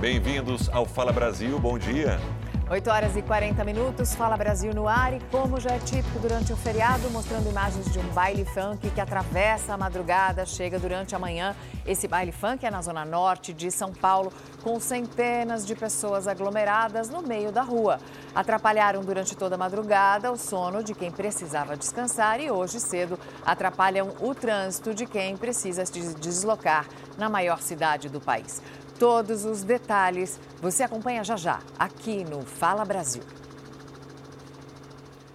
Bem-vindos ao Fala Brasil. Bom dia. 8 horas e 40 minutos, Fala Brasil no ar e como já é típico durante o feriado, mostrando imagens de um baile funk que atravessa a madrugada, chega durante a manhã. Esse baile funk é na zona norte de São Paulo, com centenas de pessoas aglomeradas no meio da rua. Atrapalharam durante toda a madrugada o sono de quem precisava descansar e hoje cedo atrapalham o trânsito de quem precisa se deslocar na maior cidade do país. Todos os detalhes você acompanha já já, aqui no Fala Brasil.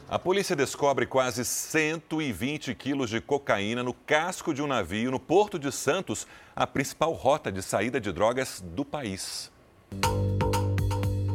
A polícia descobre quase 120 quilos de cocaína no casco de um navio no Porto de Santos, a principal rota de saída de drogas do país.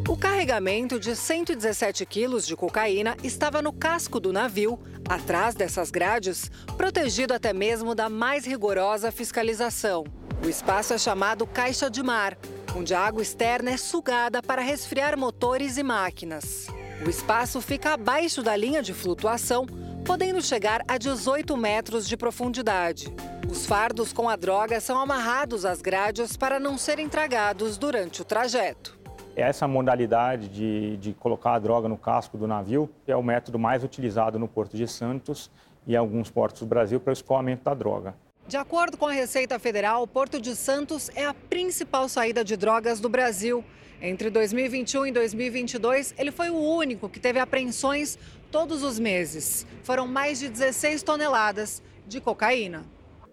O carregamento de 117 quilos de cocaína estava no casco do navio, atrás dessas grades, protegido até mesmo da mais rigorosa fiscalização. O espaço é chamado caixa de mar, onde a água externa é sugada para resfriar motores e máquinas. O espaço fica abaixo da linha de flutuação, podendo chegar a 18 metros de profundidade. Os fardos com a droga são amarrados às grades para não serem tragados durante o trajeto. Essa modalidade de, de colocar a droga no casco do navio é o método mais utilizado no Porto de Santos e em alguns portos do Brasil para o escoamento da droga. De acordo com a Receita Federal, o Porto de Santos é a principal saída de drogas do Brasil. Entre 2021 e 2022, ele foi o único que teve apreensões todos os meses. Foram mais de 16 toneladas de cocaína.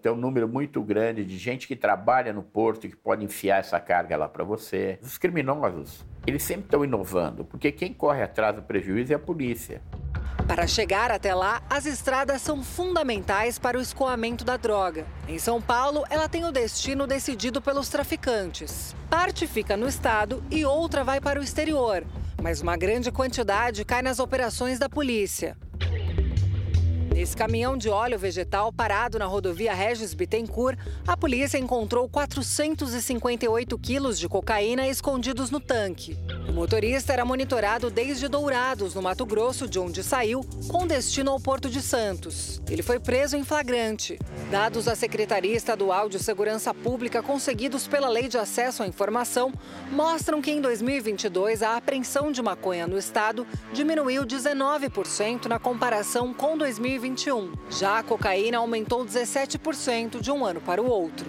Tem um número muito grande de gente que trabalha no porto que pode enfiar essa carga lá para você. Os criminosos, eles sempre estão inovando, porque quem corre atrás do prejuízo é a polícia. Para chegar até lá, as estradas são fundamentais para o escoamento da droga. Em São Paulo, ela tem o destino decidido pelos traficantes. Parte fica no estado e outra vai para o exterior, mas uma grande quantidade cai nas operações da polícia. Nesse caminhão de óleo vegetal parado na rodovia Regis Bittencourt, a polícia encontrou 458 quilos de cocaína escondidos no tanque. O motorista era monitorado desde Dourados, no Mato Grosso, de onde saiu, com destino ao Porto de Santos. Ele foi preso em flagrante. Dados da Secretaria Estadual de Segurança Pública conseguidos pela Lei de Acesso à Informação mostram que em 2022 a apreensão de maconha no estado diminuiu 19% na comparação com 2020. 2021. Já a cocaína aumentou 17% de um ano para o outro.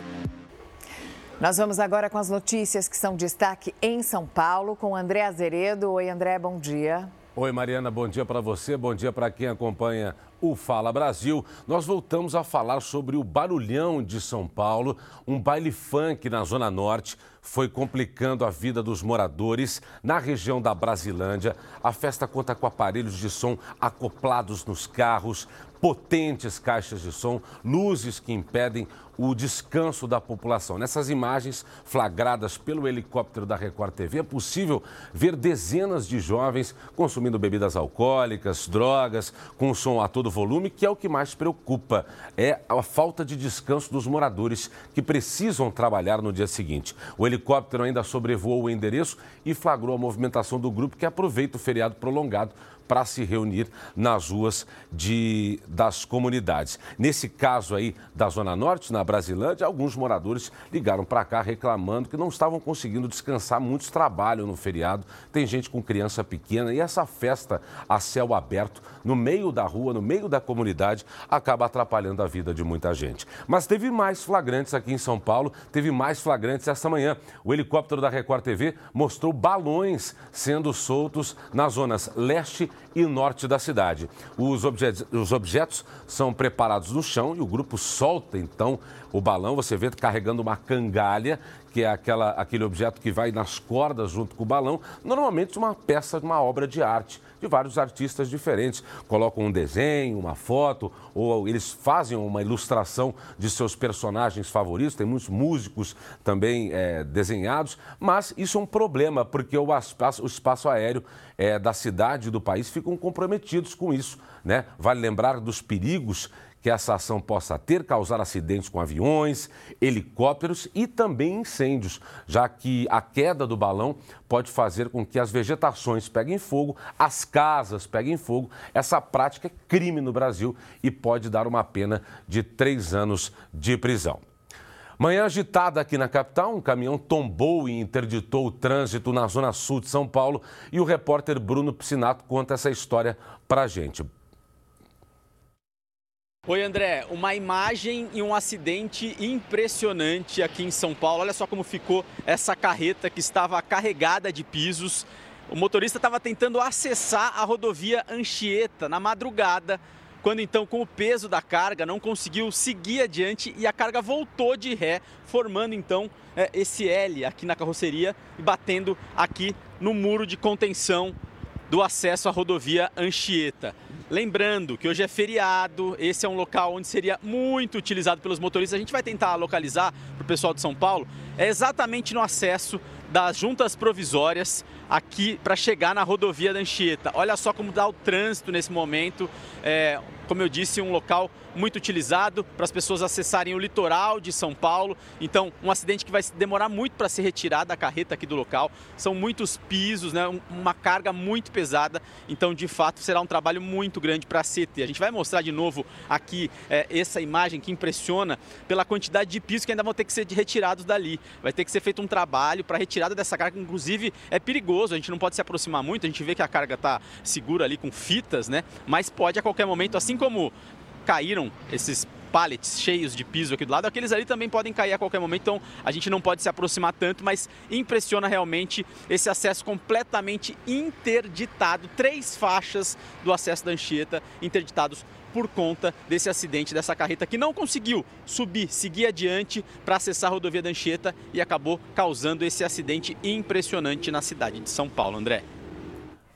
Nós vamos agora com as notícias que são destaque em São Paulo com André Azeredo. Oi, André, bom dia. Oi, Mariana, bom dia para você, bom dia para quem acompanha o Fala Brasil. Nós voltamos a falar sobre o Barulhão de São Paulo, um baile funk na Zona Norte. Foi complicando a vida dos moradores na região da Brasilândia. A festa conta com aparelhos de som acoplados nos carros, potentes caixas de som, luzes que impedem o descanso da população. Nessas imagens flagradas pelo helicóptero da Record TV, é possível ver dezenas de jovens consumindo bebidas alcoólicas, drogas, com som a todo volume, que é o que mais preocupa. É a falta de descanso dos moradores que precisam trabalhar no dia seguinte. O helicóptero ainda sobrevoou o endereço e flagrou a movimentação do grupo que aproveita o feriado prolongado para se reunir nas ruas de, das comunidades. Nesse caso aí da Zona Norte, na Brasilândia, alguns moradores ligaram para cá reclamando que não estavam conseguindo descansar, muitos trabalham no feriado, tem gente com criança pequena e essa festa a céu aberto, no meio da rua, no meio da comunidade, acaba atrapalhando a vida de muita gente. Mas teve mais flagrantes aqui em São Paulo, teve mais flagrantes essa manhã. O helicóptero da Record TV mostrou balões sendo soltos nas zonas leste e norte da cidade. Os objetos, os objetos são preparados no chão e o grupo solta então o balão. Você vê carregando uma cangalha, que é aquela, aquele objeto que vai nas cordas junto com o balão. Normalmente uma peça de uma obra de arte de vários artistas diferentes. Colocam um desenho, uma foto, ou eles fazem uma ilustração de seus personagens favoritos. Tem muitos músicos também é, desenhados, mas isso é um problema, porque o espaço, o espaço aéreo é, da cidade e do país ficam comprometidos com isso. Né? Vale lembrar dos perigos que essa ação possa ter, causar acidentes com aviões, helicópteros e também incêndios, já que a queda do balão pode fazer com que as vegetações peguem fogo, as casas peguem fogo. Essa prática é crime no Brasil e pode dar uma pena de três anos de prisão. Manhã agitada aqui na capital, um caminhão tombou e interditou o trânsito na zona sul de São Paulo e o repórter Bruno Piscinato conta essa história pra gente. Oi, André. Uma imagem e um acidente impressionante aqui em São Paulo. Olha só como ficou essa carreta que estava carregada de pisos. O motorista estava tentando acessar a rodovia Anchieta na madrugada quando então, com o peso da carga, não conseguiu seguir adiante e a carga voltou de ré, formando então é, esse L aqui na carroceria e batendo aqui no muro de contenção do acesso à rodovia Anchieta. Lembrando que hoje é feriado, esse é um local onde seria muito utilizado pelos motoristas. A gente vai tentar localizar para o pessoal de São Paulo, é exatamente no acesso das juntas provisórias aqui para chegar na rodovia da Anchieta. Olha só como dá o trânsito nesse momento. É, como eu disse, um local muito utilizado para as pessoas acessarem o litoral de São Paulo. Então, um acidente que vai demorar muito para ser retirado da carreta aqui do local. São muitos pisos, né? uma carga muito pesada. Então, de fato, será um trabalho muito grande para a CT. A gente vai mostrar de novo aqui é, essa imagem que impressiona pela quantidade de pisos que ainda vão ter que ser retirados dali. Vai ter que ser feito um trabalho para retirada dessa carga, inclusive é perigoso, a gente não pode se aproximar muito, a gente vê que a carga está segura ali com fitas, né? Mas pode a qualquer momento, assim como caíram esses pallets cheios de piso aqui do lado, aqueles ali também podem cair a qualquer momento, então a gente não pode se aproximar tanto, mas impressiona realmente esse acesso completamente interditado, três faixas do acesso da Anchieta interditados por conta desse acidente dessa carreta que não conseguiu subir, seguir adiante para acessar a rodovia da Anchieta e acabou causando esse acidente impressionante na cidade de São Paulo, André.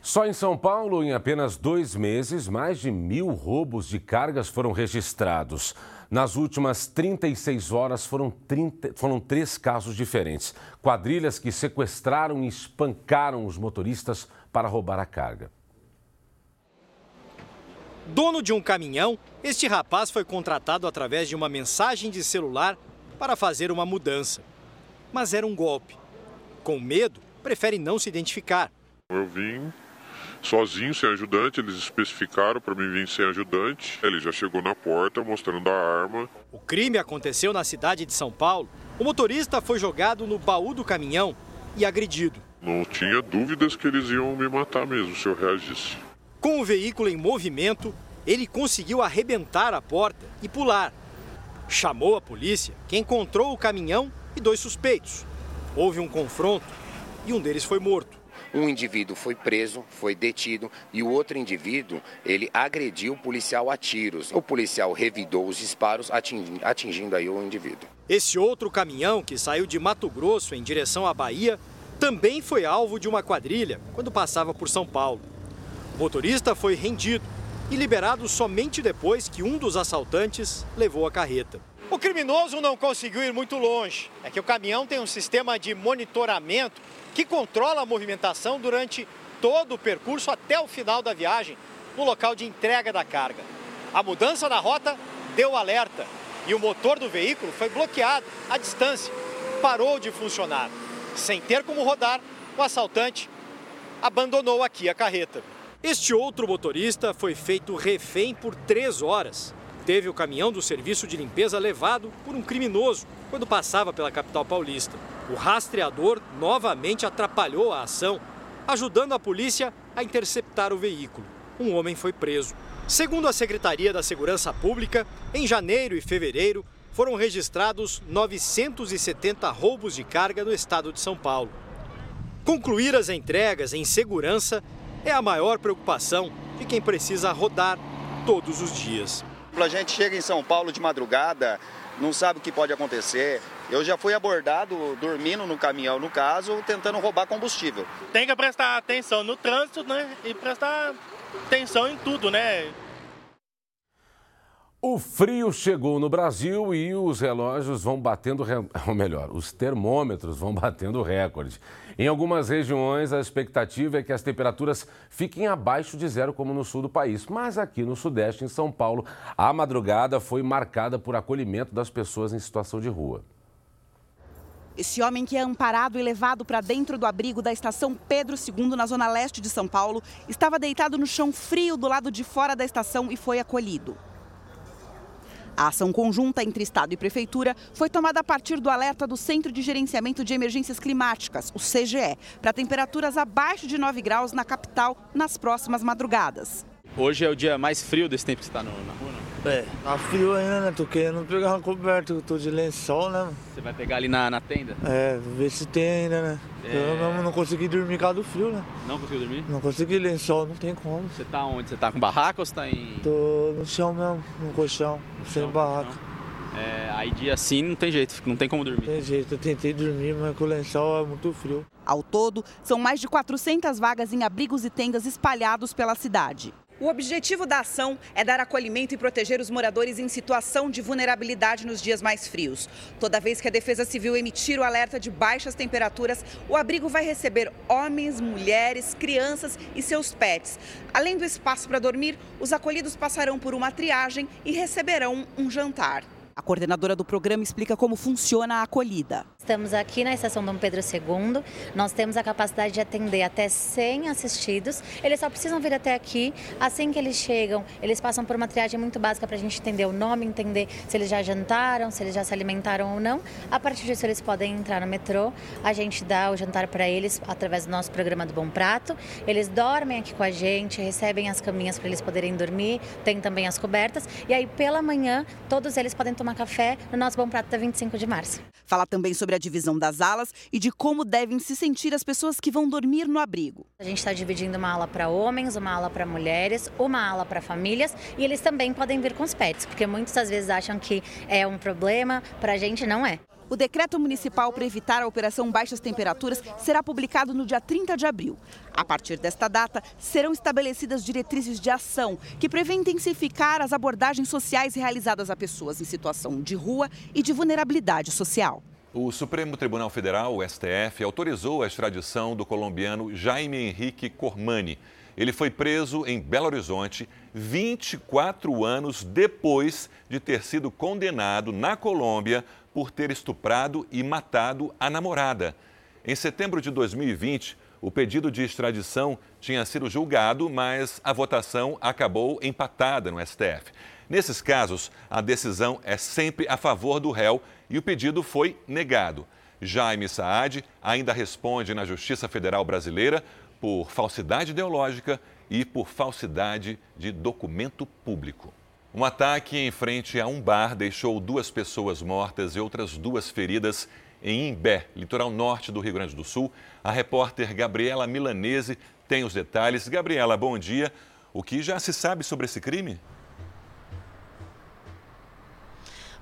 Só em São Paulo, em apenas dois meses, mais de mil roubos de cargas foram registrados. Nas últimas 36 horas, foram, 30, foram três casos diferentes. Quadrilhas que sequestraram e espancaram os motoristas para roubar a carga. Dono de um caminhão, este rapaz foi contratado através de uma mensagem de celular para fazer uma mudança. Mas era um golpe. Com medo, prefere não se identificar. Eu vim sozinho, sem ajudante. Eles especificaram para mim vir sem ajudante. Ele já chegou na porta mostrando a arma. O crime aconteceu na cidade de São Paulo. O motorista foi jogado no baú do caminhão e agredido. Não tinha dúvidas que eles iam me matar mesmo se eu reagisse. Com o veículo em movimento, ele conseguiu arrebentar a porta e pular. Chamou a polícia, que encontrou o caminhão e dois suspeitos. Houve um confronto e um deles foi morto. Um indivíduo foi preso, foi detido e o outro indivíduo, ele agrediu o policial a tiros. O policial revidou os disparos, atingindo, atingindo aí o indivíduo. Esse outro caminhão que saiu de Mato Grosso em direção à Bahia também foi alvo de uma quadrilha quando passava por São Paulo. O motorista foi rendido e liberado somente depois que um dos assaltantes levou a carreta. O criminoso não conseguiu ir muito longe. É que o caminhão tem um sistema de monitoramento que controla a movimentação durante todo o percurso até o final da viagem, no local de entrega da carga. A mudança na rota deu alerta e o motor do veículo foi bloqueado à distância, parou de funcionar. Sem ter como rodar, o assaltante abandonou aqui a carreta. Este outro motorista foi feito refém por três horas. Teve o caminhão do serviço de limpeza levado por um criminoso quando passava pela capital paulista. O rastreador novamente atrapalhou a ação, ajudando a polícia a interceptar o veículo. Um homem foi preso. Segundo a Secretaria da Segurança Pública, em janeiro e fevereiro foram registrados 970 roubos de carga no estado de São Paulo. Concluir as entregas em segurança é a maior preocupação de quem precisa rodar todos os dias. A gente chega em São Paulo de madrugada, não sabe o que pode acontecer. Eu já fui abordado dormindo no caminhão, no caso, tentando roubar combustível. Tem que prestar atenção no trânsito, né? E prestar atenção em tudo, né? O frio chegou no Brasil e os relógios vão batendo, ou melhor, os termômetros vão batendo recorde. Em algumas regiões, a expectativa é que as temperaturas fiquem abaixo de zero, como no sul do país. Mas aqui no Sudeste, em São Paulo, a madrugada foi marcada por acolhimento das pessoas em situação de rua. Esse homem que é amparado e levado para dentro do abrigo da estação Pedro II, na zona leste de São Paulo, estava deitado no chão frio do lado de fora da estação e foi acolhido. A ação conjunta entre Estado e Prefeitura foi tomada a partir do alerta do Centro de Gerenciamento de Emergências Climáticas, o CGE, para temperaturas abaixo de 9 graus na capital nas próximas madrugadas. Hoje é o dia mais frio desse tempo que está na rua? É, tá frio ainda, né? Tô querendo pegar uma coberta, tô de lençol, né? Você vai pegar ali na, na tenda? É, ver se tem ainda, né? É... Eu não, não consegui dormir por causa do frio, né? Não conseguiu dormir? Não consegui lençol, não tem como. Você tá onde? Você tá com barraca ou você tá em. Tô no chão mesmo, no colchão, no sem chão, barraca. É, aí dia assim não tem jeito, não tem como dormir. Não tem jeito, eu tentei dormir, mas com o lençol é muito frio. Ao todo, são mais de 400 vagas em abrigos e tendas espalhados pela cidade. O objetivo da ação é dar acolhimento e proteger os moradores em situação de vulnerabilidade nos dias mais frios. Toda vez que a Defesa Civil emitir o alerta de baixas temperaturas, o abrigo vai receber homens, mulheres, crianças e seus pets. Além do espaço para dormir, os acolhidos passarão por uma triagem e receberão um jantar. A coordenadora do programa explica como funciona a acolhida. Estamos aqui na estação Dom Pedro II. Nós temos a capacidade de atender até 100 assistidos. Eles só precisam vir até aqui. Assim que eles chegam, eles passam por uma triagem muito básica para a gente entender o nome, entender se eles já jantaram, se eles já se alimentaram ou não. A partir disso, eles podem entrar no metrô. A gente dá o jantar para eles através do nosso programa do Bom Prato. Eles dormem aqui com a gente, recebem as caminhas para eles poderem dormir. Tem também as cobertas. E aí, pela manhã, todos eles podem tomar café no nosso Bom Prato da 25 de março. Fala também sobre a divisão das alas e de como devem se sentir as pessoas que vão dormir no abrigo. A gente está dividindo uma ala para homens, uma ala para mulheres, uma ala para famílias e eles também podem vir com os pets, porque muitas das vezes acham que é um problema, para a gente não é. O decreto municipal para evitar a operação baixas temperaturas será publicado no dia 30 de abril. A partir desta data, serão estabelecidas diretrizes de ação que prevêem intensificar as abordagens sociais realizadas a pessoas em situação de rua e de vulnerabilidade social. O Supremo Tribunal Federal, o STF, autorizou a extradição do colombiano Jaime Henrique Cormani. Ele foi preso em Belo Horizonte 24 anos depois de ter sido condenado na Colômbia por ter estuprado e matado a namorada. Em setembro de 2020, o pedido de extradição tinha sido julgado, mas a votação acabou empatada no STF. Nesses casos, a decisão é sempre a favor do réu e o pedido foi negado. Jaime Saad ainda responde na Justiça Federal Brasileira por falsidade ideológica e por falsidade de documento público. Um ataque em frente a um bar deixou duas pessoas mortas e outras duas feridas em Imbé, litoral norte do Rio Grande do Sul. A repórter Gabriela Milanese tem os detalhes. Gabriela, bom dia. O que já se sabe sobre esse crime?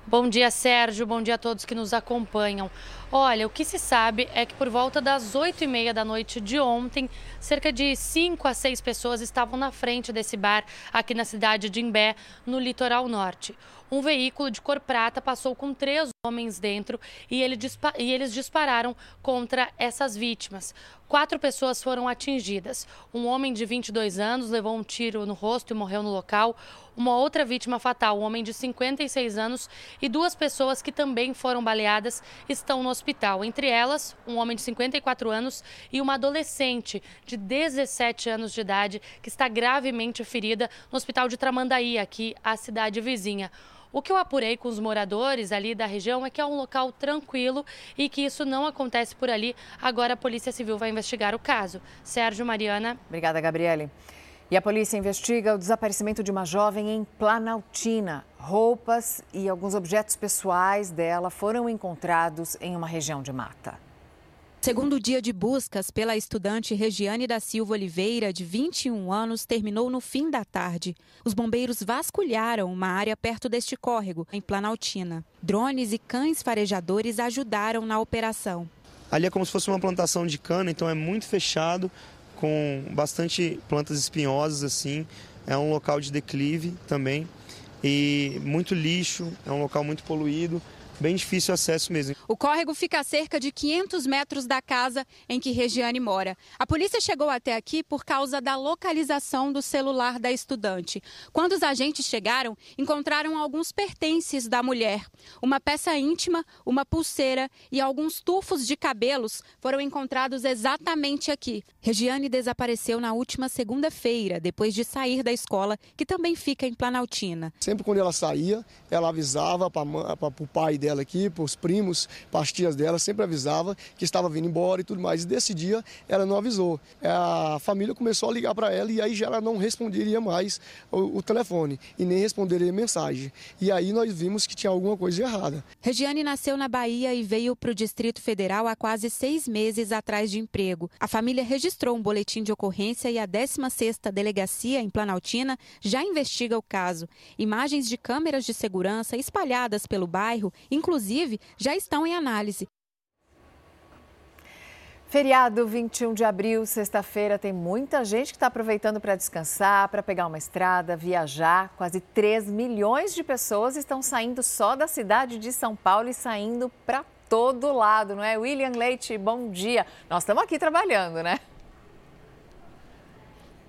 Bom dia, Sérgio. Bom dia a todos que nos acompanham. Olha, o que se sabe é que por volta das 8 e meia da noite de ontem, cerca de 5 a 6 pessoas estavam na frente desse bar aqui na cidade de Imbé, no litoral norte. Um veículo de cor prata passou com três homens dentro e, ele e eles dispararam contra essas vítimas. Quatro pessoas foram atingidas. Um homem de 22 anos levou um tiro no rosto e morreu no local. Uma outra vítima fatal, um homem de 56 anos, e duas pessoas que também foram baleadas estão no hospital. Entre elas, um homem de 54 anos e uma adolescente de 17 anos de idade que está gravemente ferida no hospital de Tramandaí, aqui a cidade vizinha. O que eu apurei com os moradores ali da região é que é um local tranquilo e que isso não acontece por ali. Agora a Polícia Civil vai investigar o caso. Sérgio Mariana. Obrigada, Gabriele. E a polícia investiga o desaparecimento de uma jovem em Planaltina. Roupas e alguns objetos pessoais dela foram encontrados em uma região de mata. Segundo dia de buscas pela estudante Regiane da Silva Oliveira, de 21 anos, terminou no fim da tarde. Os bombeiros vasculharam uma área perto deste córrego, em Planaltina. Drones e cães farejadores ajudaram na operação. Ali é como se fosse uma plantação de cana, então é muito fechado, com bastante plantas espinhosas assim. É um local de declive também e muito lixo, é um local muito poluído bem difícil o acesso mesmo. O córrego fica a cerca de 500 metros da casa em que Regiane mora. A polícia chegou até aqui por causa da localização do celular da estudante. Quando os agentes chegaram, encontraram alguns pertences da mulher. Uma peça íntima, uma pulseira e alguns tufos de cabelos foram encontrados exatamente aqui. Regiane desapareceu na última segunda-feira, depois de sair da escola, que também fica em Planaltina. Sempre quando ela saía, ela avisava para o pai dela aqui, para os primos, para as tias dela, sempre avisava que estava vindo embora e tudo mais. E desse dia ela não avisou. A família começou a ligar para ela e aí já ela não responderia mais o, o telefone e nem responderia mensagem. E aí nós vimos que tinha alguma coisa errada. Regiane nasceu na Bahia e veio para o Distrito Federal há quase seis meses atrás de emprego. A família registrou um boletim de ocorrência e a 16ª Delegacia em Planaltina já investiga o caso. Imagens de câmeras de segurança espalhadas pelo bairro, inclusive, já estão em análise. Feriado 21 de abril, sexta-feira, tem muita gente que está aproveitando para descansar, para pegar uma estrada, viajar. Quase 3 milhões de pessoas estão saindo só da cidade de São Paulo e saindo para todo lado, não é? William Leite, bom dia. Nós estamos aqui trabalhando, né?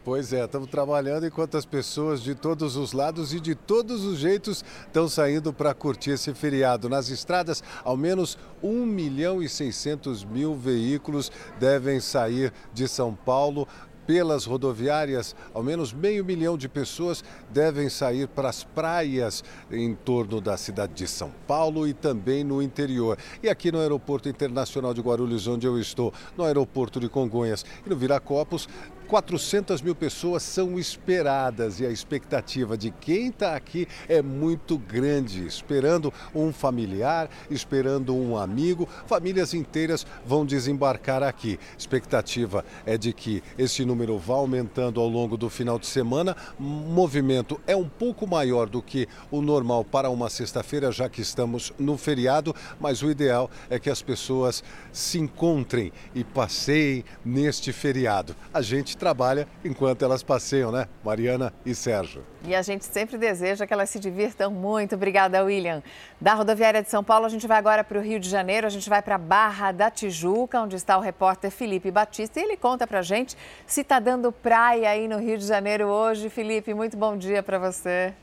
Pois é, estamos trabalhando enquanto as pessoas de todos os lados e de todos os jeitos estão saindo para curtir esse feriado. Nas estradas, ao menos 1 milhão e 600 mil veículos devem sair de São Paulo pelas rodoviárias, ao menos meio milhão de pessoas devem sair para as praias em torno da cidade de São Paulo e também no interior. E aqui no Aeroporto Internacional de Guarulhos, onde eu estou, no Aeroporto de Congonhas e no Viracopos, 400 mil pessoas são esperadas e a expectativa de quem está aqui é muito grande, esperando um familiar, esperando um amigo. Famílias inteiras vão desembarcar aqui. Expectativa é de que esse número vá aumentando ao longo do final de semana. Movimento é um pouco maior do que o normal para uma sexta-feira, já que estamos no feriado, mas o ideal é que as pessoas se encontrem e passeiem neste feriado. A gente trabalha enquanto elas passeiam, né? Mariana e Sérgio. E a gente sempre deseja que elas se divirtam muito. Obrigada, William. Da rodoviária de São Paulo, a gente vai agora para o Rio de Janeiro. A gente vai para Barra da Tijuca, onde está o repórter Felipe Batista. E ele conta para gente se está dando praia aí no Rio de Janeiro hoje. Felipe, muito bom dia para você.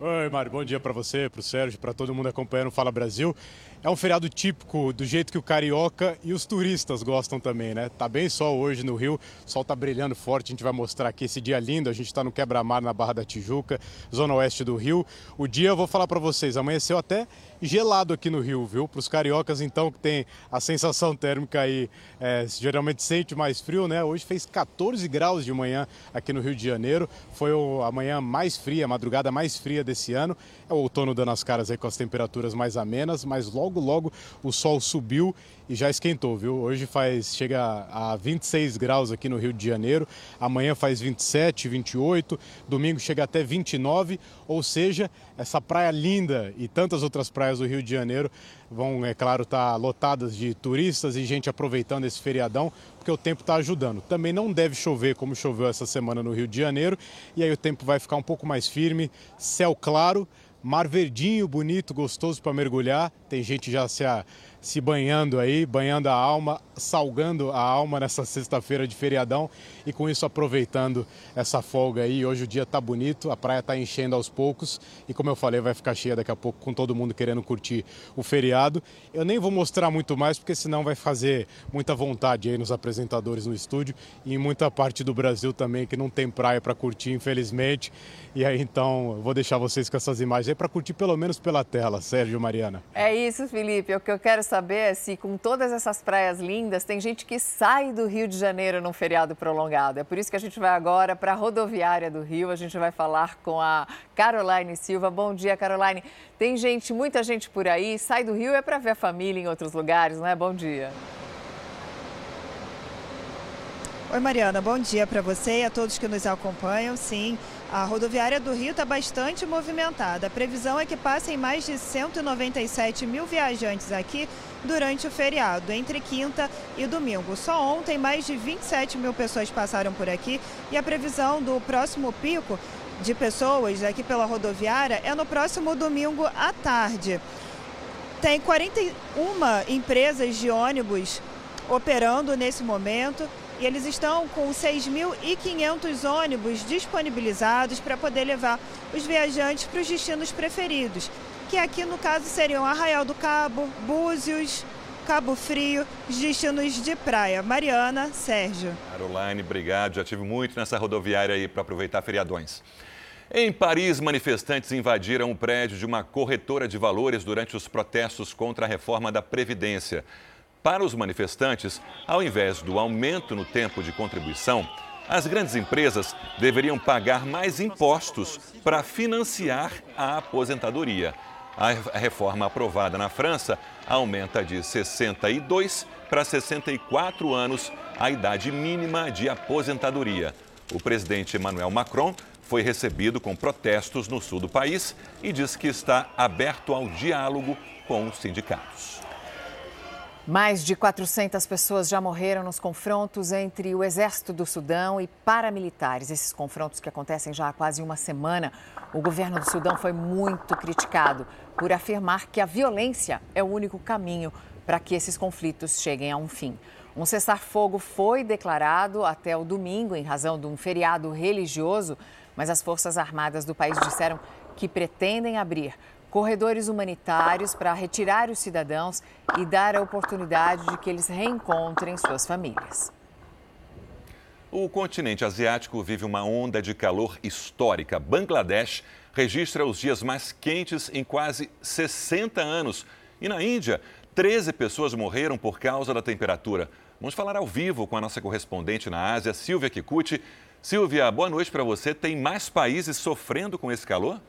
Oi, Mário, bom dia para você, para o Sérgio, para todo mundo acompanhando o Fala Brasil. É um feriado típico do jeito que o carioca e os turistas gostam também, né? Tá bem sol hoje no Rio, o sol tá brilhando forte, a gente vai mostrar aqui esse dia lindo. A gente está no quebra-mar na Barra da Tijuca, zona oeste do Rio. O dia, eu vou falar para vocês, amanheceu até gelado aqui no Rio, viu? Para os cariocas, então, que tem a sensação térmica aí, é, geralmente sente mais frio, né? Hoje fez 14 graus de manhã aqui no Rio de Janeiro. Foi a manhã mais fria, a madrugada mais fria desse ano. É o outono dando as caras aí com as temperaturas mais amenas, mas logo, logo o sol subiu e já esquentou, viu? Hoje faz chega a 26 graus aqui no Rio de Janeiro, amanhã faz 27, 28, domingo chega até 29, ou seja, essa praia linda e tantas outras praias do Rio de Janeiro vão, é claro, estar tá lotadas de turistas e gente aproveitando esse feriadão, porque o tempo está ajudando. Também não deve chover como choveu essa semana no Rio de Janeiro, e aí o tempo vai ficar um pouco mais firme, céu claro, mar verdinho, bonito, gostoso para mergulhar. Tem gente já se, a, se banhando aí, banhando a alma, salgando a alma nessa sexta-feira de feriadão e com isso aproveitando essa folga aí. Hoje o dia tá bonito, a praia tá enchendo aos poucos e como eu falei, vai ficar cheia daqui a pouco com todo mundo querendo curtir o feriado. Eu nem vou mostrar muito mais porque senão vai fazer muita vontade aí nos apresentadores no estúdio e em muita parte do Brasil também que não tem praia para curtir, infelizmente. E aí então, eu vou deixar vocês com essas imagens aí para curtir pelo menos pela tela, Sérgio Mariana. É isso, Felipe. O que eu quero é se com todas essas praias lindas, tem gente que sai do Rio de Janeiro num feriado prolongado. É por isso que a gente vai agora para a rodoviária do Rio. A gente vai falar com a Caroline Silva. Bom dia, Caroline. Tem gente, muita gente por aí, sai do Rio é para ver a família em outros lugares, não é? Bom dia. Oi, Mariana, bom dia para você e a todos que nos acompanham. Sim, a rodoviária do Rio está bastante movimentada. A previsão é que passem mais de 197 mil viajantes aqui durante o feriado, entre quinta e domingo. Só ontem, mais de 27 mil pessoas passaram por aqui e a previsão do próximo pico de pessoas aqui pela rodoviária é no próximo domingo à tarde. Tem 41 empresas de ônibus operando nesse momento e eles estão com 6.500 ônibus disponibilizados para poder levar os viajantes para os destinos preferidos, que aqui no caso seriam Arraial do Cabo, Búzios, Cabo Frio, os destinos de praia. Mariana, Sérgio. Caroline, obrigado. Já tive muito nessa rodoviária aí para aproveitar feriadões. Em Paris, manifestantes invadiram o prédio de uma corretora de valores durante os protestos contra a reforma da Previdência. Para os manifestantes, ao invés do aumento no tempo de contribuição, as grandes empresas deveriam pagar mais impostos para financiar a aposentadoria. A reforma aprovada na França aumenta de 62 para 64 anos a idade mínima de aposentadoria. O presidente Emmanuel Macron foi recebido com protestos no sul do país e diz que está aberto ao diálogo com os sindicatos. Mais de 400 pessoas já morreram nos confrontos entre o Exército do Sudão e paramilitares. Esses confrontos que acontecem já há quase uma semana. O governo do Sudão foi muito criticado por afirmar que a violência é o único caminho para que esses conflitos cheguem a um fim. Um cessar-fogo foi declarado até o domingo em razão de um feriado religioso, mas as Forças Armadas do país disseram que pretendem abrir corredores humanitários para retirar os cidadãos e dar a oportunidade de que eles reencontrem suas famílias. O continente asiático vive uma onda de calor histórica. Bangladesh registra os dias mais quentes em quase 60 anos. E na Índia, 13 pessoas morreram por causa da temperatura. Vamos falar ao vivo com a nossa correspondente na Ásia, Silvia Kikuchi. Silvia, boa noite para você. Tem mais países sofrendo com esse calor?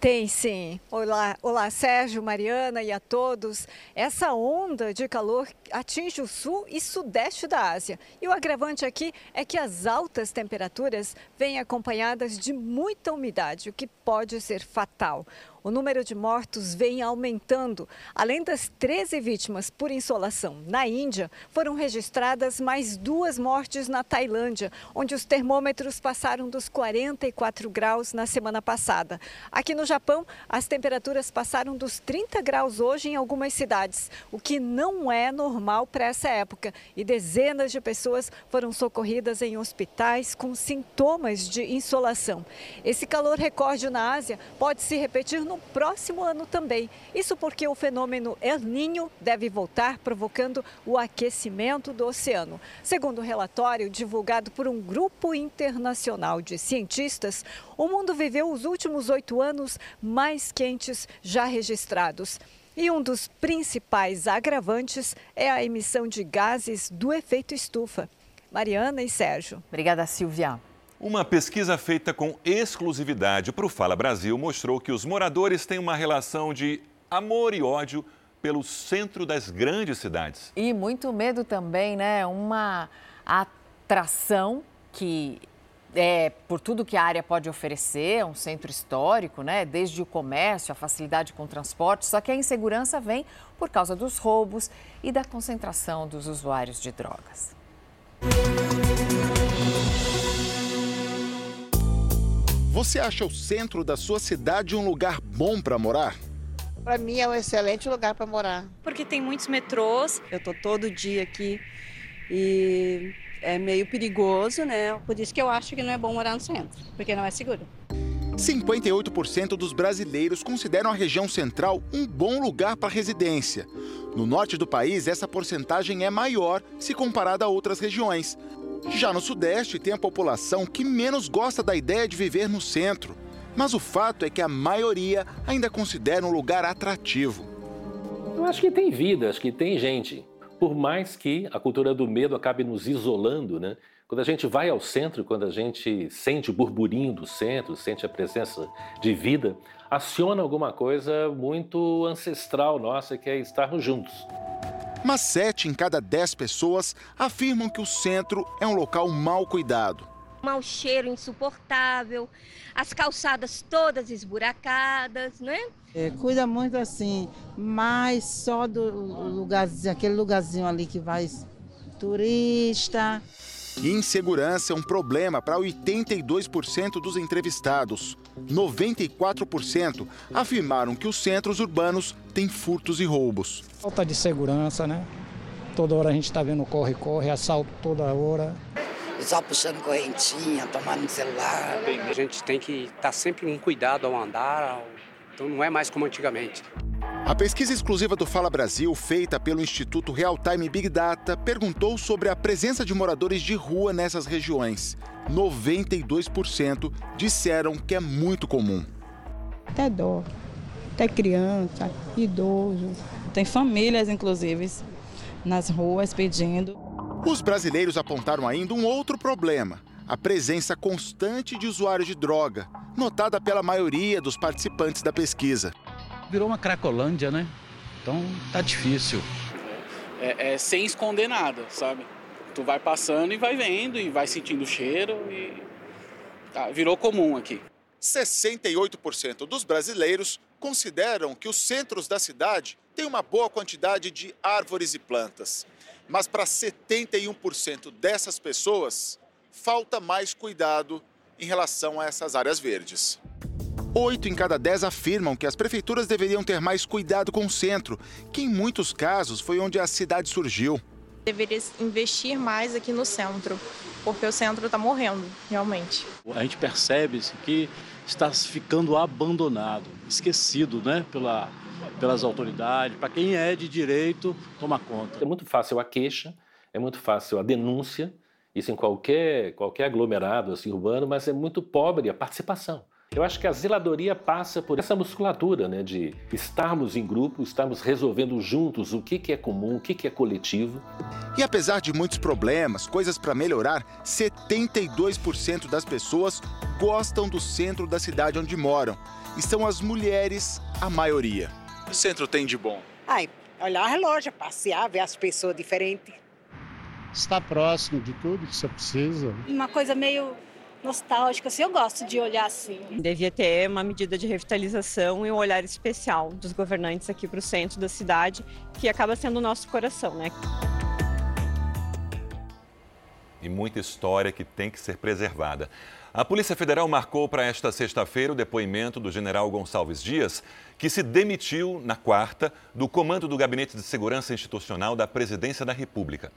Tem sim. Olá, olá, Sérgio, Mariana e a todos. Essa onda de calor atinge o sul e sudeste da Ásia. E o agravante aqui é que as altas temperaturas vêm acompanhadas de muita umidade, o que pode ser fatal o número de mortos vem aumentando. Além das 13 vítimas por insolação na Índia, foram registradas mais duas mortes na Tailândia, onde os termômetros passaram dos 44 graus na semana passada. Aqui no Japão, as temperaturas passaram dos 30 graus hoje em algumas cidades, o que não é normal para essa época. E dezenas de pessoas foram socorridas em hospitais com sintomas de insolação. Esse calor recorde na Ásia pode se repetir no próximo ano também. Isso porque o fenômeno El Ninho deve voltar, provocando o aquecimento do oceano. Segundo o um relatório divulgado por um grupo internacional de cientistas, o mundo viveu os últimos oito anos mais quentes já registrados. E um dos principais agravantes é a emissão de gases do efeito estufa. Mariana e Sérgio. Obrigada, Silvia. Uma pesquisa feita com exclusividade para o Fala Brasil mostrou que os moradores têm uma relação de amor e ódio pelo centro das grandes cidades. E muito medo também, né? Uma atração que é por tudo que a área pode oferecer, um centro histórico, né? Desde o comércio, a facilidade com o transporte, só que a insegurança vem por causa dos roubos e da concentração dos usuários de drogas. Você acha o centro da sua cidade um lugar bom para morar? Para mim é um excelente lugar para morar. Porque tem muitos metrôs. Eu tô todo dia aqui e é meio perigoso, né? Por isso que eu acho que não é bom morar no centro, porque não é seguro. 58% dos brasileiros consideram a região central um bom lugar para residência. No norte do país, essa porcentagem é maior se comparada a outras regiões. Já no Sudeste, tem a população que menos gosta da ideia de viver no centro. Mas o fato é que a maioria ainda considera um lugar atrativo. Eu acho que tem vida, acho que tem gente. Por mais que a cultura do medo acabe nos isolando, né? Quando a gente vai ao centro, quando a gente sente o burburinho do centro, sente a presença de vida, aciona alguma coisa muito ancestral nossa, que é estarmos juntos mas sete em cada dez pessoas afirmam que o centro é um local mal cuidado. Mau cheiro insuportável, as calçadas todas esburacadas, né? É, cuida muito assim, mas só do lugarzinho, aquele lugarzinho ali que vai turista. Insegurança é um problema para 82% dos entrevistados. 94% afirmaram que os centros urbanos têm furtos e roubos. Falta de segurança, né? Toda hora a gente está vendo corre-corre, assalto toda hora. Só puxando correntinha, tomando celular. A gente tem que estar tá sempre com cuidado ao andar, então não é mais como antigamente. A pesquisa exclusiva do Fala Brasil, feita pelo Instituto Real Time Big Data, perguntou sobre a presença de moradores de rua nessas regiões. 92% disseram que é muito comum. Até dó, até criança, idoso. Tem famílias, inclusive, nas ruas pedindo. Os brasileiros apontaram ainda um outro problema: a presença constante de usuários de droga, notada pela maioria dos participantes da pesquisa virou uma cracolândia, né? Então tá difícil. É, é, sem esconder nada, sabe? Tu vai passando e vai vendo e vai sentindo o cheiro e tá, virou comum aqui. 68% dos brasileiros consideram que os centros da cidade têm uma boa quantidade de árvores e plantas. Mas para 71% dessas pessoas, falta mais cuidado em relação a essas áreas verdes. Oito em cada dez afirmam que as prefeituras deveriam ter mais cuidado com o centro, que em muitos casos foi onde a cidade surgiu. Deveria investir mais aqui no centro, porque o centro está morrendo, realmente. A gente percebe que está ficando abandonado, esquecido né, pela, pelas autoridades. Para quem é de direito, toma conta. É muito fácil a queixa, é muito fácil a denúncia, isso em qualquer, qualquer aglomerado assim, urbano, mas é muito pobre a participação. Eu acho que a zeladoria passa por essa musculatura, né, de estarmos em grupo, estarmos resolvendo juntos o que, que é comum, o que, que é coletivo. E apesar de muitos problemas, coisas para melhorar, 72% das pessoas gostam do centro da cidade onde moram. E são as mulheres a maioria. O centro tem de bom? Ai, olhar a loja, passear, ver as pessoas diferentes. Está próximo de tudo que você precisa. Uma coisa meio nostálgica, assim, eu gosto de olhar assim. Devia ter uma medida de revitalização e um olhar especial dos governantes aqui para o centro da cidade, que acaba sendo o nosso coração, né? E muita história que tem que ser preservada. A Polícia Federal marcou para esta sexta-feira o depoimento do general Gonçalves Dias, que se demitiu na quarta do comando do Gabinete de Segurança Institucional da Presidência da República.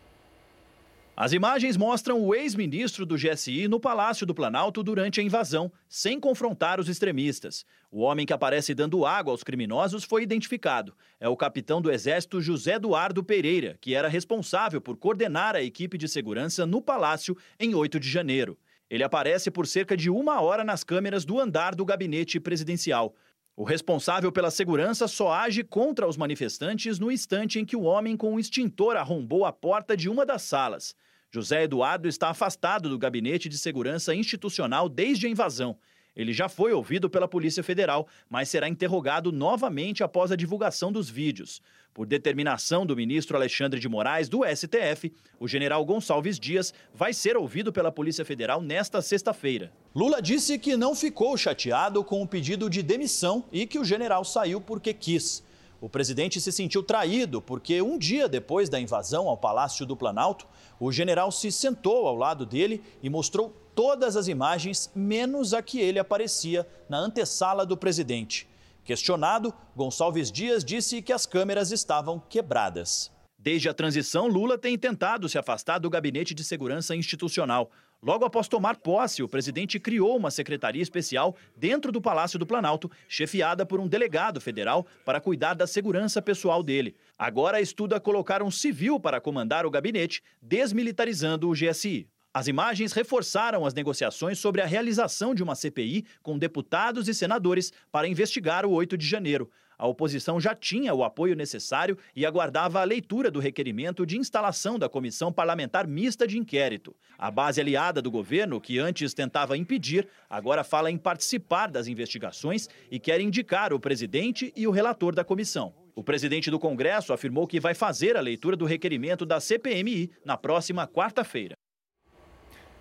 As imagens mostram o ex-ministro do GSI no Palácio do Planalto durante a invasão, sem confrontar os extremistas. O homem que aparece dando água aos criminosos foi identificado. É o capitão do Exército José Eduardo Pereira, que era responsável por coordenar a equipe de segurança no Palácio em 8 de janeiro. Ele aparece por cerca de uma hora nas câmeras do andar do gabinete presidencial. O responsável pela segurança só age contra os manifestantes no instante em que o homem com o extintor arrombou a porta de uma das salas. José Eduardo está afastado do gabinete de segurança institucional desde a invasão. Ele já foi ouvido pela Polícia Federal, mas será interrogado novamente após a divulgação dos vídeos. Por determinação do ministro Alexandre de Moraes, do STF, o general Gonçalves Dias vai ser ouvido pela Polícia Federal nesta sexta-feira. Lula disse que não ficou chateado com o pedido de demissão e que o general saiu porque quis. O presidente se sentiu traído porque, um dia depois da invasão ao Palácio do Planalto, o general se sentou ao lado dele e mostrou todas as imagens, menos a que ele aparecia na antessala do presidente. Questionado, Gonçalves Dias disse que as câmeras estavam quebradas. Desde a transição, Lula tem tentado se afastar do gabinete de segurança institucional. Logo após tomar posse, o presidente criou uma secretaria especial dentro do Palácio do Planalto, chefiada por um delegado federal para cuidar da segurança pessoal dele. Agora estuda colocar um civil para comandar o gabinete, desmilitarizando o GSI. As imagens reforçaram as negociações sobre a realização de uma CPI com deputados e senadores para investigar o 8 de janeiro. A oposição já tinha o apoio necessário e aguardava a leitura do requerimento de instalação da Comissão Parlamentar Mista de Inquérito. A base aliada do governo, que antes tentava impedir, agora fala em participar das investigações e quer indicar o presidente e o relator da comissão. O presidente do Congresso afirmou que vai fazer a leitura do requerimento da CPMI na próxima quarta-feira.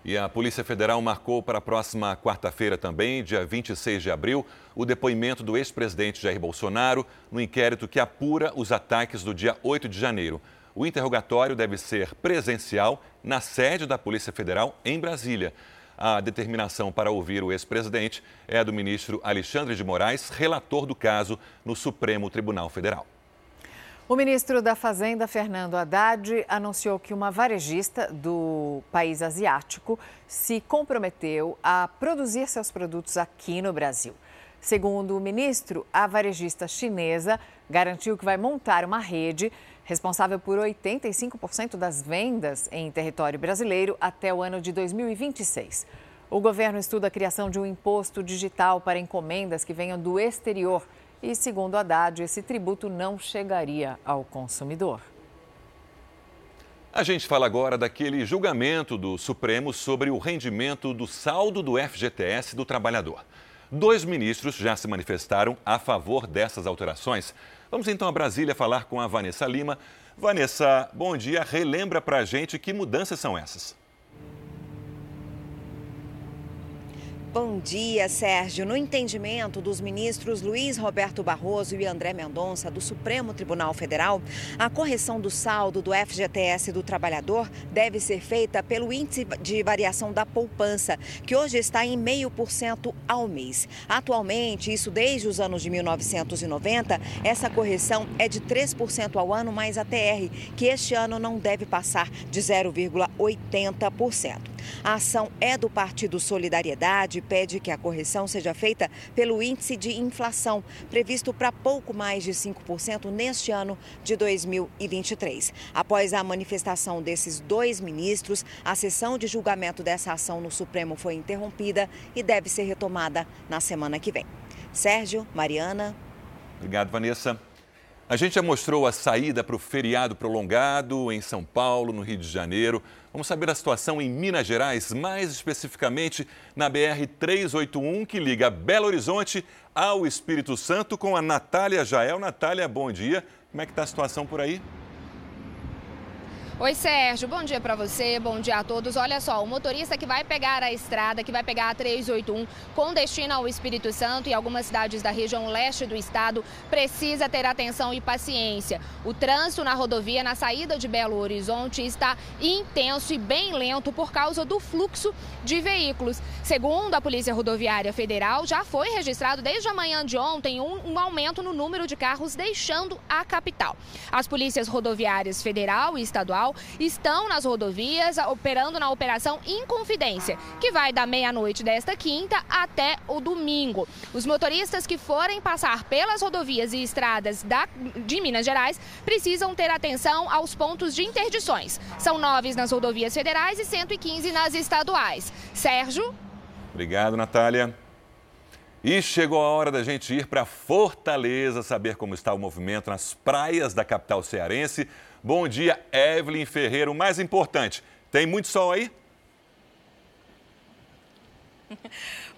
E a Polícia Federal marcou para a próxima quarta-feira também, dia 26 de abril, o depoimento do ex-presidente Jair Bolsonaro no inquérito que apura os ataques do dia 8 de janeiro. O interrogatório deve ser presencial na sede da Polícia Federal em Brasília. A determinação para ouvir o ex-presidente é do ministro Alexandre de Moraes, relator do caso no Supremo Tribunal Federal. O ministro da Fazenda, Fernando Haddad, anunciou que uma varejista do país asiático se comprometeu a produzir seus produtos aqui no Brasil. Segundo o ministro, a varejista chinesa garantiu que vai montar uma rede responsável por 85% das vendas em território brasileiro até o ano de 2026. O governo estuda a criação de um imposto digital para encomendas que venham do exterior e, segundo Haddad, esse tributo não chegaria ao consumidor. A gente fala agora daquele julgamento do Supremo sobre o rendimento do saldo do FGTS do trabalhador. Dois ministros já se manifestaram a favor dessas alterações. Vamos então a Brasília falar com a Vanessa Lima. Vanessa, bom dia. Relembra para a gente que mudanças são essas. Bom dia, Sérgio. No entendimento dos ministros Luiz Roberto Barroso e André Mendonça do Supremo Tribunal Federal, a correção do saldo do FGTS do trabalhador deve ser feita pelo índice de variação da poupança, que hoje está em 0,5% ao mês. Atualmente, isso desde os anos de 1990, essa correção é de 3% ao ano mais a TR, que este ano não deve passar de 0,80%. A ação é do Partido Solidariedade e pede que a correção seja feita pelo índice de inflação, previsto para pouco mais de 5% neste ano de 2023. Após a manifestação desses dois ministros, a sessão de julgamento dessa ação no Supremo foi interrompida e deve ser retomada na semana que vem. Sérgio, Mariana. Obrigado, Vanessa. A gente já mostrou a saída para o feriado prolongado em São Paulo, no Rio de Janeiro. Vamos saber a situação em Minas Gerais, mais especificamente na BR-381, que liga Belo Horizonte ao Espírito Santo, com a Natália Jael. Natália, bom dia. Como é que está a situação por aí? Oi, Sérgio. Bom dia para você, bom dia a todos. Olha só, o motorista que vai pegar a estrada, que vai pegar a 381 com destino ao Espírito Santo e algumas cidades da região leste do estado, precisa ter atenção e paciência. O trânsito na rodovia na saída de Belo Horizonte está intenso e bem lento por causa do fluxo de veículos. Segundo a Polícia Rodoviária Federal, já foi registrado desde a manhã de ontem um, um aumento no número de carros deixando a capital. As polícias rodoviárias federal e estadual estão nas rodovias operando na Operação Inconfidência, que vai da meia-noite desta quinta até o domingo. Os motoristas que forem passar pelas rodovias e estradas da, de Minas Gerais precisam ter atenção aos pontos de interdições. São nove nas rodovias federais e 115 nas estaduais. Sérgio? Obrigado, Natália. E chegou a hora da gente ir para Fortaleza, saber como está o movimento nas praias da capital cearense. Bom dia, Evelyn Ferreira. O mais importante, tem muito sol aí?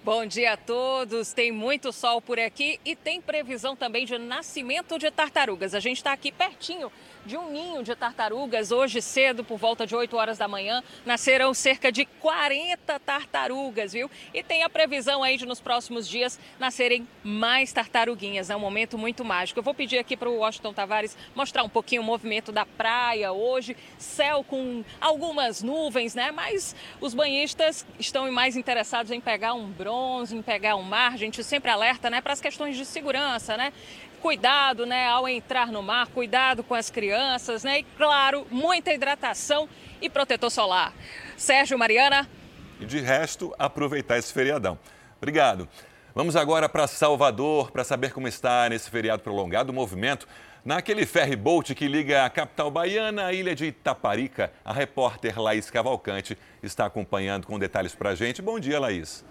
Bom dia a todos. Tem muito sol por aqui e tem previsão também de nascimento de tartarugas. A gente está aqui pertinho de um ninho de tartarugas. Hoje cedo, por volta de 8 horas da manhã, nascerão cerca de 40 tartarugas, viu? E tem a previsão aí de nos próximos dias nascerem mais tartaruguinhas. É um momento muito mágico. Eu vou pedir aqui para o Washington Tavares mostrar um pouquinho o movimento da praia hoje. Céu com algumas nuvens, né? Mas os banhistas estão mais interessados em pegar um bronze, em pegar um mar. A gente sempre alerta, né, para as questões de segurança, né? Cuidado né, ao entrar no mar, cuidado com as crianças, né? E claro, muita hidratação e protetor solar. Sérgio Mariana. E de resto, aproveitar esse feriadão. Obrigado. Vamos agora para Salvador para saber como está nesse feriado prolongado o movimento naquele ferry boat que liga a capital baiana à ilha de Itaparica. A repórter Laís Cavalcante está acompanhando com detalhes para a gente. Bom dia, Laís.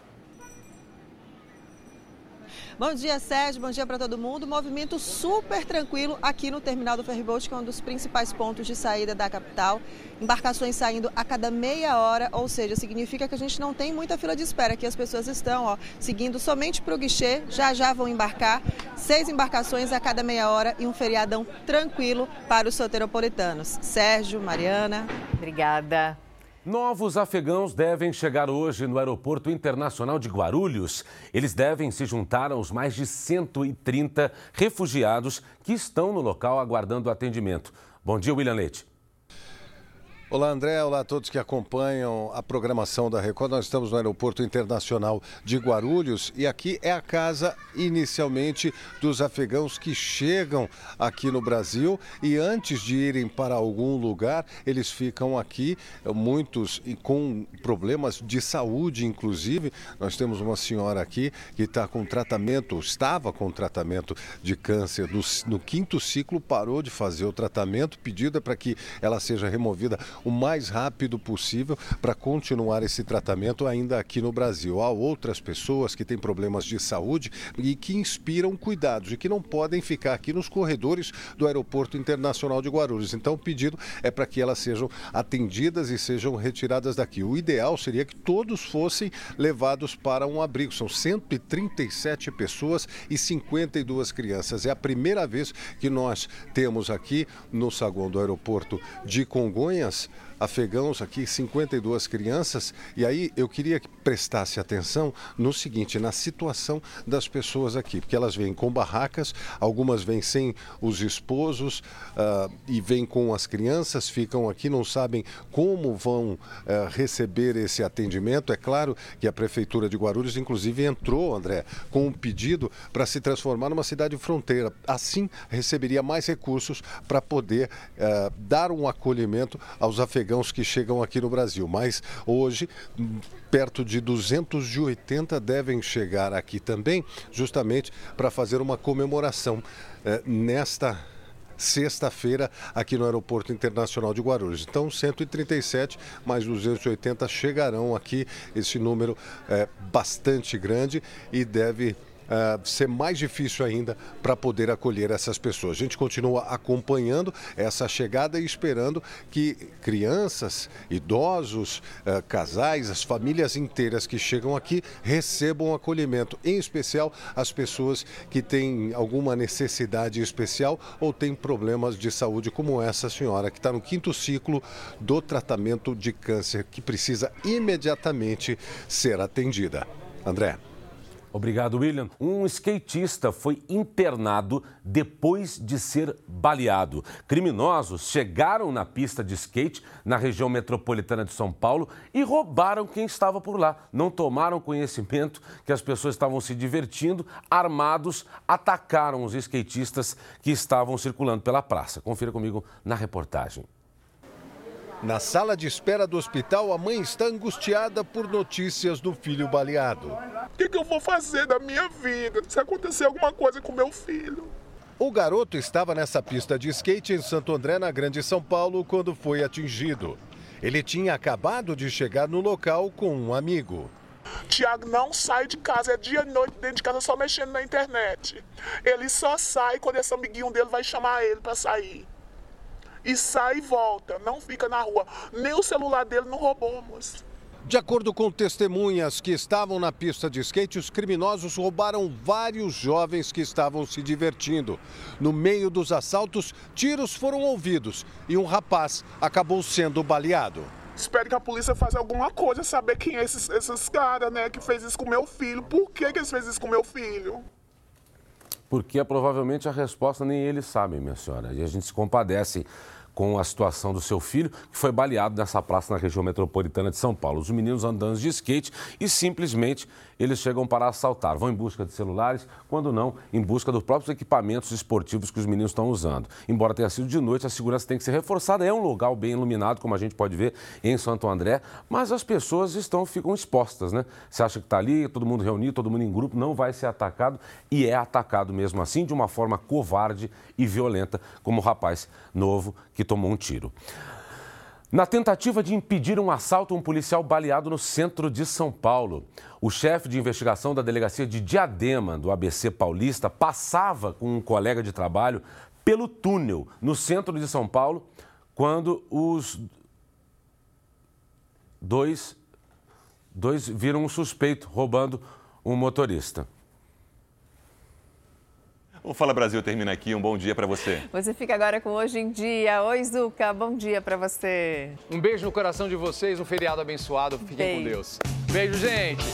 Bom dia, Sérgio. Bom dia para todo mundo. Movimento super tranquilo aqui no terminal do Ferryboat, que é um dos principais pontos de saída da capital. Embarcações saindo a cada meia hora, ou seja, significa que a gente não tem muita fila de espera. Aqui as pessoas estão ó, seguindo somente para o guichê, já já vão embarcar. Seis embarcações a cada meia hora e um feriadão tranquilo para os soteropolitanos. Sérgio, Mariana. Obrigada. Novos afegãos devem chegar hoje no Aeroporto Internacional de Guarulhos. Eles devem se juntar aos mais de 130 refugiados que estão no local aguardando atendimento. Bom dia, William Leite. Olá, André. Olá a todos que acompanham a programação da Record. Nós estamos no Aeroporto Internacional de Guarulhos e aqui é a casa, inicialmente, dos afegãos que chegam aqui no Brasil e antes de irem para algum lugar, eles ficam aqui, muitos com problemas de saúde, inclusive. Nós temos uma senhora aqui que está com tratamento, estava com tratamento de câncer no, no quinto ciclo, parou de fazer o tratamento, pedido é para que ela seja removida o mais rápido possível para continuar esse tratamento ainda aqui no Brasil. Há outras pessoas que têm problemas de saúde e que inspiram cuidados e que não podem ficar aqui nos corredores do Aeroporto Internacional de Guarulhos. Então, o pedido é para que elas sejam atendidas e sejam retiradas daqui. O ideal seria que todos fossem levados para um abrigo. São 137 pessoas e 52 crianças. É a primeira vez que nós temos aqui no saguão do aeroporto de Congonhas afegãos aqui, 52 crianças. E aí eu queria que prestasse atenção no seguinte, na situação das pessoas aqui, porque elas vêm com barracas, algumas vêm sem os esposos uh, e vêm com as crianças, ficam aqui, não sabem como vão uh, receber esse atendimento. É claro que a Prefeitura de Guarulhos, inclusive, entrou, André, com um pedido para se transformar numa cidade fronteira. Assim, receberia mais recursos para poder uh, dar um acolhimento aos afegãos que chegam aqui no Brasil. Mas hoje, perto de 280 devem chegar aqui também, justamente para fazer uma comemoração eh, nesta sexta-feira aqui no Aeroporto Internacional de Guarulhos. Então, 137 mais 280 chegarão aqui. Esse número é bastante grande e deve uh, ser mais difícil ainda para poder acolher essas pessoas. A gente continua acompanhando essa chegada e esperando que crianças, idosos, uh, casais, as famílias inteiras que chegam aqui recebam acolhimento, em especial as pessoas que têm alguma necessidade especial ou têm problemas de saúde, como essa senhora que está no quinto ciclo do tratamento de câncer, que precisa imediatamente ser atendida. André. Obrigado, William. Um skatista foi internado depois de ser baleado. Criminosos chegaram na pista de skate na região metropolitana de São Paulo e roubaram quem estava por lá. Não tomaram conhecimento que as pessoas estavam se divertindo, armados, atacaram os skatistas que estavam circulando pela praça. Confira comigo na reportagem. Na sala de espera do hospital, a mãe está angustiada por notícias do filho baleado. O que, que, eu vou fazer da minha vida se acontecer alguma coisa com meu filho? O garoto estava nessa pista de skate em Santo André, na Grande São Paulo, quando foi atingido. Ele tinha acabado de chegar no local com um amigo. Tiago não sai de casa, é dia e noite dentro de casa só mexendo na internet. Ele só sai quando esse amiguinho dele vai chamar ele para sair e sai e volta, não fica na rua. Nem o celular dele não roubamos. De acordo com testemunhas que estavam na pista de skate, os criminosos roubaram vários jovens que estavam se divertindo. No meio dos assaltos, tiros foram ouvidos e um rapaz acabou sendo baleado. Espero que a polícia faça alguma coisa, saber quem é esses, esses caras, né, que fez isso com meu filho. Por que, que eles fez isso com meu filho? Porque provavelmente a resposta nem eles sabem, minha senhora. E a gente se compadece com a situação do seu filho, que foi baleado nessa praça na região metropolitana de São Paulo. Os meninos andando de skate e simplesmente eles chegam para assaltar. Vão em busca de celulares, quando não, em busca dos próprios equipamentos esportivos que os meninos estão usando. Embora tenha sido de noite, a segurança tem que ser reforçada. É um local bem iluminado, como a gente pode ver em Santo André, mas as pessoas estão ficam expostas, né? Você acha que está ali, todo mundo reunido, todo mundo em grupo, não vai ser atacado e é atacado mesmo assim, de uma forma covarde e violenta, como o rapaz novo que tomou um tiro. Na tentativa de impedir um assalto, um policial baleado no centro de São Paulo. O chefe de investigação da delegacia de Diadema, do ABC Paulista, passava com um colega de trabalho pelo túnel no centro de São Paulo quando os dois, dois viram um suspeito roubando um motorista. O Fala Brasil termina aqui. Um bom dia para você. Você fica agora com Hoje em Dia. Oi, Zuca. Bom dia para você. Um beijo no coração de vocês. Um feriado abençoado. Fiquem beijo. com Deus. Beijo, gente.